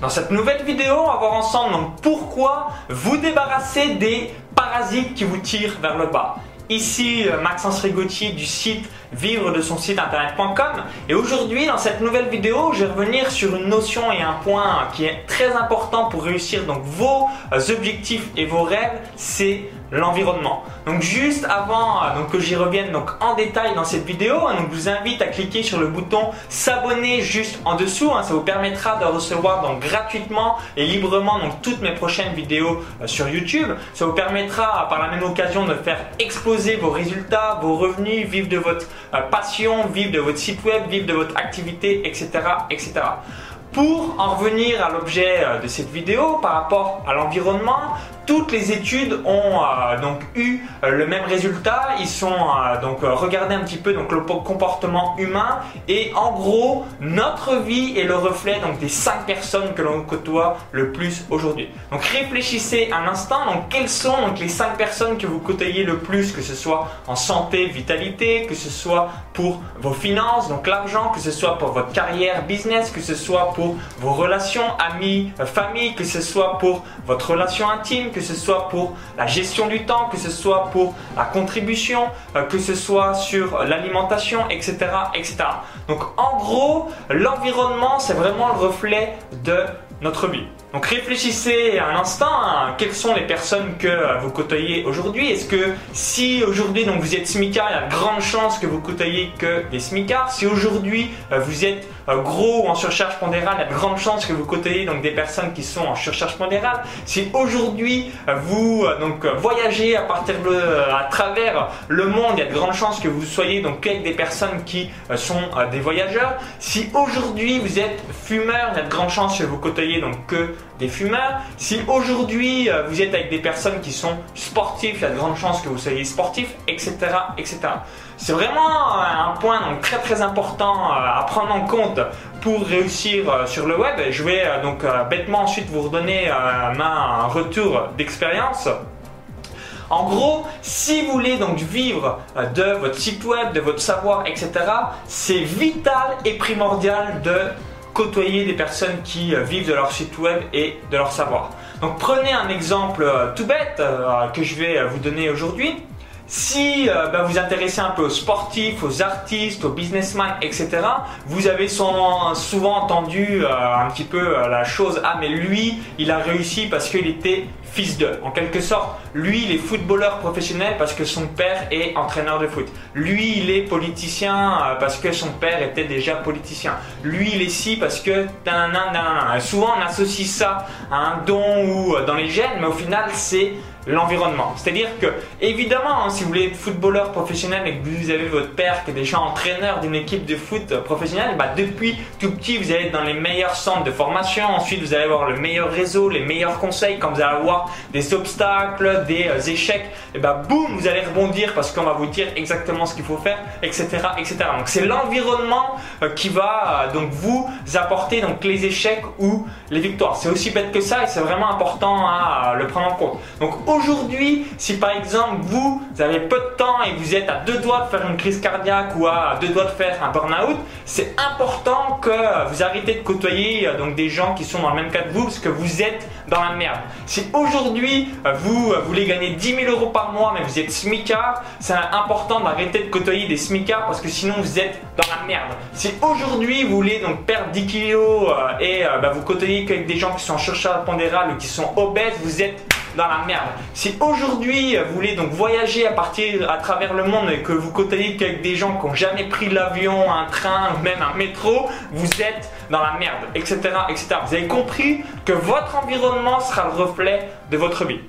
Dans cette nouvelle vidéo, on va voir ensemble pourquoi vous débarrasser des parasites qui vous tirent vers le bas. Ici euh, Maxence Rigotier du site vivre de son site internet.com et aujourd'hui dans cette nouvelle vidéo je vais revenir sur une notion et un point qui est très important pour réussir donc vos euh, objectifs et vos rêves c'est l'environnement. Donc juste avant euh, que j'y revienne en détail dans cette vidéo, hein, je vous invite à cliquer sur le bouton s'abonner juste en dessous. Hein. ça vous permettra de recevoir donc gratuitement et librement donc toutes mes prochaines vidéos euh, sur YouTube. Ça vous permettra par la même occasion de faire exploser vos résultats, vos revenus, vivre de votre euh, passion, vivre de votre site web, vivre de votre activité, etc., etc. Pour en revenir à l'objet de cette vidéo par rapport à l'environnement, toutes les études ont euh, donc eu euh, le même résultat. Ils sont euh, donc regardé un petit peu donc le comportement humain et en gros notre vie est le reflet donc des cinq personnes que l'on côtoie le plus aujourd'hui. Donc réfléchissez un instant donc quelles sont les cinq personnes que vous côtoyez le plus que ce soit en santé, vitalité, que ce soit pour vos finances donc l'argent, que ce soit pour votre carrière, business, que ce soit pour vos relations, amis, famille, que ce soit pour votre relation intime que ce soit pour la gestion du temps, que ce soit pour la contribution, euh, que ce soit sur l'alimentation, etc., etc. Donc en gros, l'environnement, c'est vraiment le reflet de notre vie. Donc réfléchissez un instant à quelles sont les personnes que euh, vous côtoyez aujourd'hui. Est-ce que si aujourd'hui donc vous êtes smicard, il y a de grandes chances que vous côtoyez que des smicards. Si aujourd'hui euh, vous êtes euh, gros ou en surcharge pondérale, il y a de grandes chances que vous côtoyez donc des personnes qui sont en surcharge pondérale. Si aujourd'hui vous donc voyagez à partir de, à travers le monde, il y a de grandes chances que vous soyez donc avec des personnes qui sont des voyageurs. Si aujourd'hui vous êtes fumeur, il y a de grandes chances que vous côtoyez donc que des fumeurs. Si aujourd'hui euh, vous êtes avec des personnes qui sont sportifs, il y a de grandes chances que vous soyez sportif, etc. etc. C'est vraiment un point donc, très très important euh, à prendre en compte pour réussir euh, sur le web. Je vais donc bêtement ensuite vous redonner un retour d'expérience. En gros, si vous voulez donc vivre de votre site web, de votre savoir, etc., c'est vital et primordial de côtoyer des personnes qui euh, vivent de leur site web et de leur savoir. Donc prenez un exemple euh, tout bête euh, que je vais vous donner aujourd'hui. Si ben, vous intéressez un peu aux sportifs, aux artistes, aux businessmen, etc., vous avez souvent entendu un petit peu la chose, ah mais lui, il a réussi parce qu'il était fils de. En quelque sorte, lui, il est footballeur professionnel parce que son père est entraîneur de foot. Lui, il est politicien euh, parce que son père était déjà politicien. Lui, il est ci parce que... Souvent, on associe ça à un don ou euh, dans les gènes, mais au final, c'est l'environnement. C'est-à-dire que, évidemment, hein, si vous voulez être footballeur professionnel et que vous avez votre père qui est déjà entraîneur d'une équipe de foot professionnelle, bah, depuis tout petit, vous allez être dans les meilleurs centres de formation. Ensuite, vous allez avoir le meilleur réseau, les meilleurs conseils. Quand vous allez avoir des obstacles, des euh, échecs, et bah, boum, vous allez rebondir parce qu'on va vous dire exactement ce qu'il faut faire, etc., etc. Donc, c'est l'environnement euh, qui va euh, donc vous apporter donc les échecs ou les victoires. C'est aussi bête que ça et c'est vraiment important à le prendre en compte. Donc, aujourd'hui, si par exemple vous, avez peu de temps et vous êtes à deux doigts de faire une crise cardiaque ou à deux doigts de faire un burn-out, c'est important que vous arrêtez de côtoyer euh, donc des gens qui sont dans le même cas que vous parce que vous êtes dans la merde. Si aujourd'hui euh, vous euh, voulez gagner 10 000 euros par mois mais vous êtes smicard, c'est important d'arrêter de côtoyer des smicards parce que sinon vous êtes dans la merde. Si aujourd'hui vous voulez donc perdre 10 kilos et bah, vous côtoyez qu'avec des gens qui sont en surcharge pondérale ou qui sont obèses, vous êtes dans la merde. Si aujourd'hui vous voulez donc voyager à partir à travers le monde et que vous côtoyez qu'avec des gens qui n'ont jamais pris l'avion, un train, même un métro, vous êtes dans la merde, etc., etc. Vous avez compris que votre environnement sera le reflet de votre vie.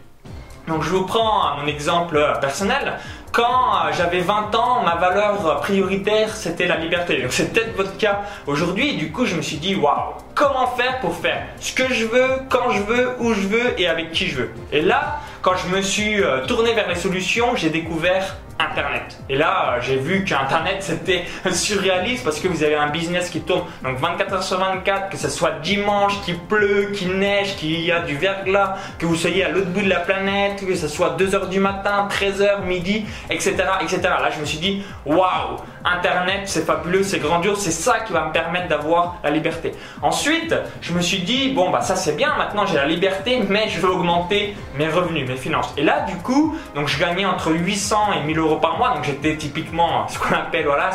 Donc je vous prends mon exemple personnel. Quand euh, j'avais 20 ans, ma valeur prioritaire c'était la liberté. Donc c'est peut-être votre cas aujourd'hui. Du coup, je me suis dit waouh, comment faire pour faire ce que je veux, quand je veux, où je veux et avec qui je veux? Et là, quand je me suis euh, tourné vers les solutions, j'ai découvert Internet. Et là, euh, j'ai vu qu'Internet c'était surréaliste parce que vous avez un business qui tourne donc 24 heures sur 24, que ce soit dimanche, qu'il pleut, qu'il neige, qu'il y a du verglas, que vous soyez à l'autre bout de la planète, que ce soit 2 heures du matin, 13 heures, midi, etc., etc. Là, je me suis dit, waouh, Internet, c'est fabuleux, c'est grandiose, c'est ça qui va me permettre d'avoir la liberté. Ensuite, je me suis dit, bon, bah ça c'est bien, maintenant j'ai la liberté, mais je veux augmenter mes revenus, mes finances. Et là, du coup, donc je gagnais entre 800 et 1000 euros par mois, donc j'étais typiquement ce qu'on appelle, voilà,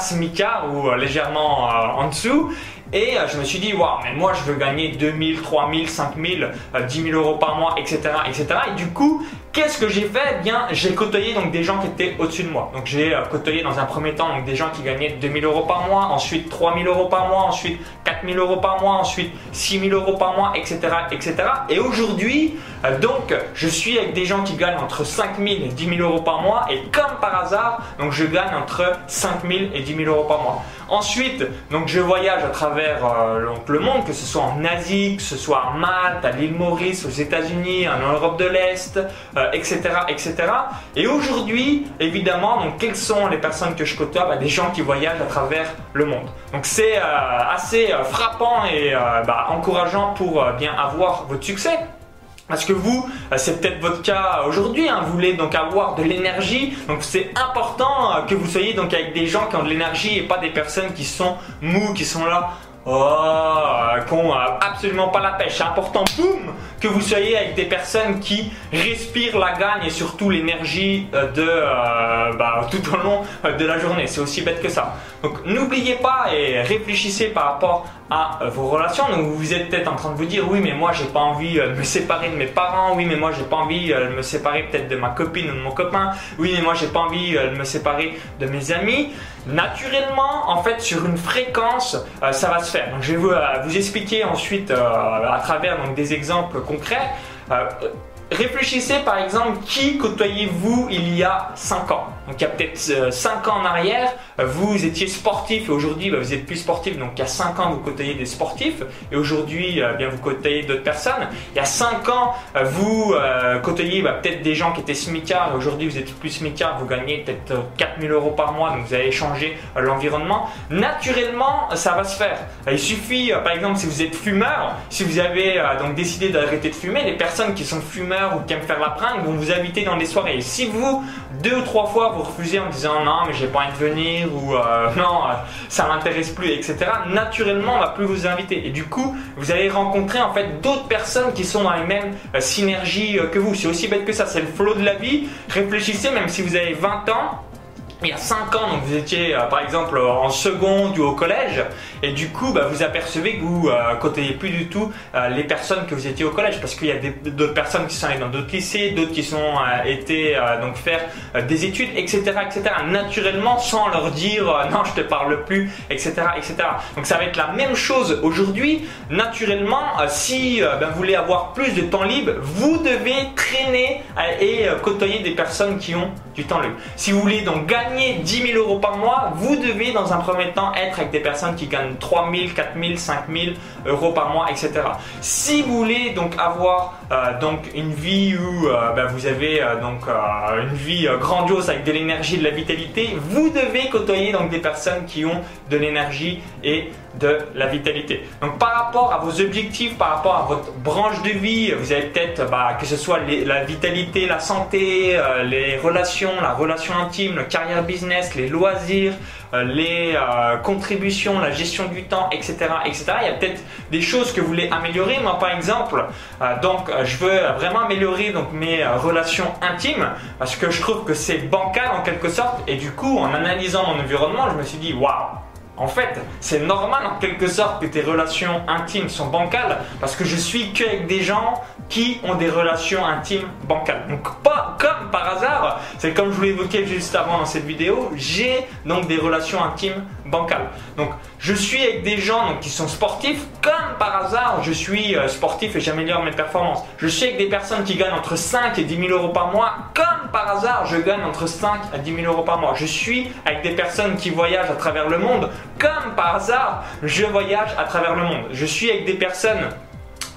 ou euh, légèrement euh, en dessous. Et euh, je me suis dit, waouh, mais moi je veux gagner 2000, 3000, 5000, 10 000 euros par mois, etc. etc. Et du coup, qu'est-ce que j'ai fait? Eh Bien, j'ai côtoyé donc des gens qui étaient au-dessus de moi. Donc j'ai euh, côtoyé dans un premier temps des gens qui gagnaient 2000 euros par mois, ensuite 3000 euros par mois, ensuite 4000 euros par mois, ensuite 6000 euros par mois, etc. etc. Et aujourd'hui, donc, je suis avec des gens qui gagnent entre 5000 et 10 000 euros par mois et comme par hasard, donc je gagne entre 5000 et 10 000 euros par mois. Ensuite, donc je voyage à travers euh, le monde, que ce soit en Asie, que ce soit à Malte, à l'île Maurice, aux États-Unis, en Europe de l'Est, etc., euh, etc. Et aujourd'hui, évidemment, donc quelles sont les personnes que je côtoie? Bah, Des gens qui voyagent à travers le monde. Donc c'est euh, assez frappant et bah, encourageant pour bien avoir votre succès. Parce que vous, euh, c'est peut-être votre cas aujourd'hui, hein, vous voulez donc avoir de l'énergie, donc c'est important euh, que vous soyez donc avec des gens qui ont de l'énergie et pas des personnes qui sont mous, qui sont là, oh, qui n'ont absolument pas la pêche. C'est important, boum, que vous soyez avec des personnes qui respirent la gagne et surtout l'énergie euh, de bah, tout au long de la journée. C'est aussi bête que ça. Donc n'oubliez pas et réfléchissez par rapport à vos relations. Donc vous êtes peut-être en train de vous dire oui mais moi j'ai pas envie euh, de me séparer de mes parents, oui mais moi j'ai pas envie euh, de me séparer peut-être de ma copine ou de mon copain, oui mais moi j'ai pas envie euh, de me séparer de mes amis. Naturellement, en fait, sur une fréquence, ça va se faire. Donc, je vais vous, vous expliquer ensuite à travers donc, des exemples concrets. Réfléchissez par exemple qui côtoyez-vous il y a 5 ans? Donc il y a peut-être 5 euh, ans en arrière, vous étiez sportif et aujourd'hui bah, vous êtes plus sportif. Donc il y a 5 ans vous côtoyez des sportifs et aujourd'hui euh, bien vous côtoyez d'autres personnes. Il y a 5 ans euh, vous côtoyez bah, peut-être des gens qui étaient smicards et aujourd'hui vous êtes plus smicard, vous gagnez peut-être 4000 euros par mois donc vous allez changer l'environnement. Naturellement ça va se faire. Il suffit par exemple si vous êtes fumeur, si vous avez donc décidé d'arrêter de fumer, les personnes qui sont fumeurs ou qui aiment faire la pringue vont vous inviter dans des soirées. si vous, deux ou trois fois, vous refusez en disant non, mais j'ai pas envie de venir ou euh, non, euh, ça m'intéresse plus, etc., naturellement, on va plus vous inviter. Et du coup, vous allez rencontrer en fait d'autres personnes qui sont dans les mêmes euh, synergies que vous. C'est aussi bête que ça, c'est le flow de la vie. Réfléchissez, même si vous avez 20 ans, il y a 5 ans, donc vous étiez euh, par exemple en seconde ou au collège, et du coup bah, vous apercevez que vous euh, côtoyez plus du tout euh, les personnes que vous étiez au collège, parce qu'il y a d'autres personnes qui sont allées dans d'autres lycées, d'autres qui sont été donc faire des études, etc., etc. Naturellement, sans leur dire non, je te parle plus, etc., etc. Donc ça va être la même chose aujourd'hui. Naturellement, si ben, vous voulez avoir plus de temps libre, vous devez traîner et côtoyer des personnes qui ont du temps libre. Si vous voulez donc gagner 10 000 euros par mois, vous devez dans un premier temps être avec des personnes qui gagnent 3 000, 4 000, 5 000 euros par mois, etc. Si vous voulez donc avoir euh, donc une vie où euh, ben, vous avez euh, donc une vie grandiose avec de l'énergie, de la vitalité, vous devez côtoyer donc des personnes qui ont de l'énergie et de la vitalité. Donc par rapport à vos objectifs, par rapport à votre branche de vie, vous avez peut-être bah, que ce soit la vitalité, la santé, euh, les relations, la relation intime, le carrière business, les loisirs, euh, les euh, contributions, la gestion du temps, etc., etc. Il y a peut-être des choses que vous voulez améliorer. Moi par exemple, donc je veux vraiment améliorer donc mes relations intimes parce que je trouve que c'est bancal en quelque sorte et du coup en analysant mon environnement, je me suis dit waouh en fait, c'est normal en quelque sorte que tes relations intimes sont bancales parce que je suis qu'avec des gens qui ont des relations intimes bancales. Donc pas comme par hasard, c'est comme je vous l'évoquais juste avant dans cette vidéo, j'ai donc des relations intimes bancales. Donc je suis avec des gens qui sont sportifs, comme par hasard je suis euh, sportif et j'améliore mes performances. Je suis avec des personnes qui gagnent entre 5 et 10 000 euros par mois, comme par hasard je gagne entre 5 à 10 000 euros par mois. Je suis avec des personnes qui voyagent à travers le monde, comme par hasard je voyage à travers le monde. Je suis avec des personnes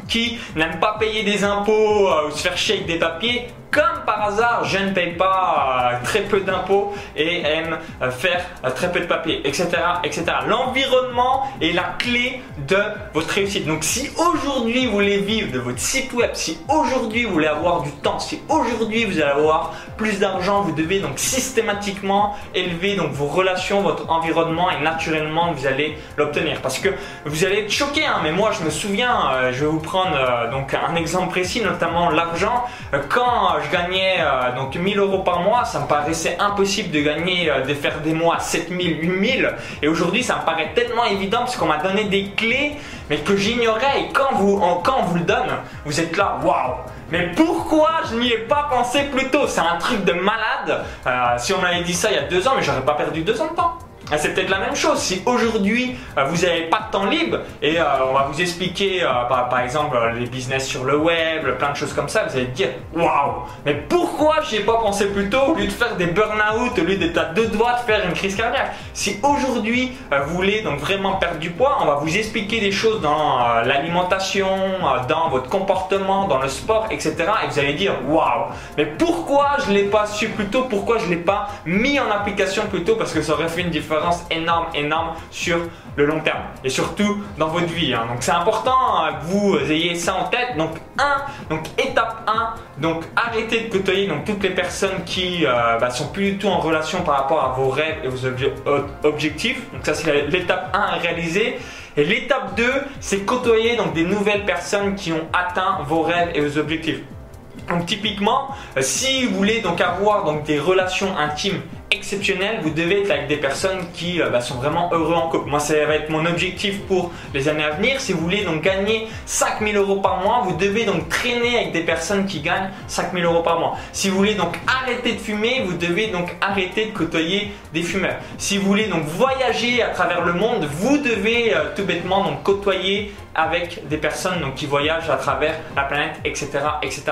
qui n'aiment pas payer des impôts euh, ou se faire chier avec des papiers, comme par hasard, je ne paye pas euh, très peu d'impôts et aime euh, faire euh, très peu de papier, etc. etc. L'environnement est la clé de votre réussite. Donc si aujourd'hui vous voulez vivre de votre site web, si aujourd'hui vous voulez avoir du temps, si aujourd'hui vous allez avoir plus d'argent, vous devez donc systématiquement élever donc vos relations, votre environnement et naturellement vous allez l'obtenir. Parce que vous allez être choqué, hein, mais moi je me souviens, je vais vous prendre donc un exemple précis, notamment l'argent. quand je gagnais donc 1000 euros par mois, ça me paraissait impossible de gagner, de faire des mois 7000, 8000. Et aujourd'hui, ça me paraît tellement évident parce qu'on m'a donné des clés, mais que j'ignorais. Et quand vous, quand on vous le donne, vous êtes là, waouh! Mais pourquoi je n'y ai pas pensé plus tôt? C'est un truc de malade. Euh, si on m'avait dit ça il y a deux ans, mais j'aurais pas perdu deux ans de temps. Ah, c'est peut-être la même chose. Si aujourd'hui euh, vous n'avez pas de temps libre et euh, on va vous expliquer euh, par, exemple les business sur le web, plein de choses comme ça, vous allez dire waouh, mais pourquoi j'y ai pas pensé plus tôt au lieu de faire des burn-out, au lieu d'être à deux doigts de faire une crise cardiaque? Si aujourd'hui vous voulez donc vraiment perdre du poids, on va vous expliquer des choses dans l'alimentation, dans votre comportement, dans le sport, etc. Et vous allez dire waouh, mais pourquoi je l'ai pas su plus tôt? Pourquoi je l'ai pas mis en application plus tôt? Parce que ça aurait fait une différence énorme, énorme sur le long terme et surtout dans votre vie. Hein. Donc c'est important hein, que vous ayez ça en tête. Donc 1, donc étape 1, donc arrêtez de côtoyer donc toutes les personnes qui euh, bah, sont plus du tout en relation par rapport à vos rêves et vos objectifs. Donc ça c'est l'étape 1 à réaliser. Et l'étape 2, c'est côtoyer donc des nouvelles personnes qui ont atteint vos rêves et vos objectifs. Donc typiquement, euh, si vous voulez donc avoir donc des relations intimes exceptionnel, vous devez être avec des personnes qui euh, bah, sont vraiment heureux en couple. Moi, ça va être mon objectif pour les années à venir. Si vous voulez donc gagner 5000 euros par mois, vous devez donc traîner avec des personnes qui gagnent 5000 euros par mois. Si vous voulez donc arrêter de fumer, vous devez donc arrêter de côtoyer des fumeurs. Si vous voulez donc voyager à travers le monde, vous devez euh, tout bêtement donc côtoyer avec des personnes donc, qui voyagent à travers la planète, etc. etc.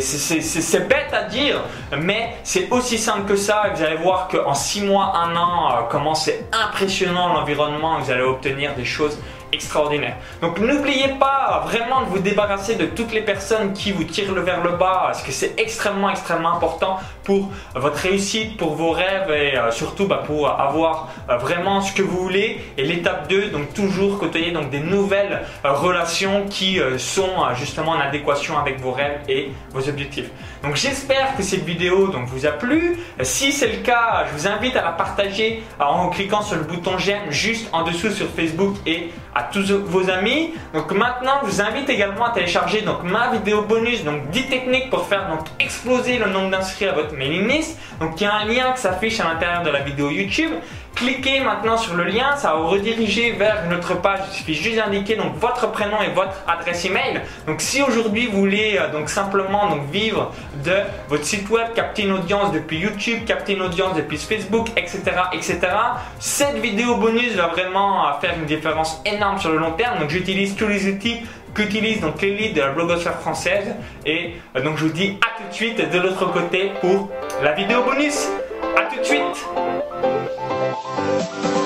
C'est bête à dire, mais c'est aussi simple que ça. vous allez voir qu'en 6 mois, 1 an, euh, comment c'est impressionnant l'environnement, vous allez obtenir des choses extraordinaire. Donc n'oubliez pas vraiment de vous débarrasser de toutes les personnes qui vous tirent le vers le bas, parce que c'est extrêmement extrêmement important pour votre réussite, pour vos rêves et euh, surtout bah, pour avoir euh, vraiment ce que vous voulez. Et l'étape 2, donc toujours côtoyer donc des nouvelles euh, relations qui sont justement en adéquation avec vos rêves et vos objectifs. Donc j'espère que cette vidéo donc vous a plu. Si c'est le cas, je vous invite à la partager en cliquant sur le bouton j'aime juste en dessous sur Facebook et à tous vos amis. Donc maintenant, je vous invite également à télécharger donc ma vidéo bonus, donc 10 techniques pour faire donc exploser le nombre d'inscrits à votre mailing list. Donc il y a un lien qui s'affiche à l'intérieur de la vidéo YouTube. Cliquez maintenant sur le lien, ça va vous rediriger vers notre page. Il suffit juste d'indiquer donc votre prénom et votre adresse email. Donc si aujourd'hui vous voulez euh, donc simplement donc vivre de votre site web, capter une audience depuis YouTube, capter une audience depuis Facebook, etc., etc. Cette vidéo bonus va vraiment euh, faire une différence énorme sur le long terme. Donc j'utilise tous les outils qu'utilise donc l'élite de la blogosphère française et euh, donc je vous dis à tout de suite de l'autre côté pour la vidéo bonus. À tout de suite. Bye.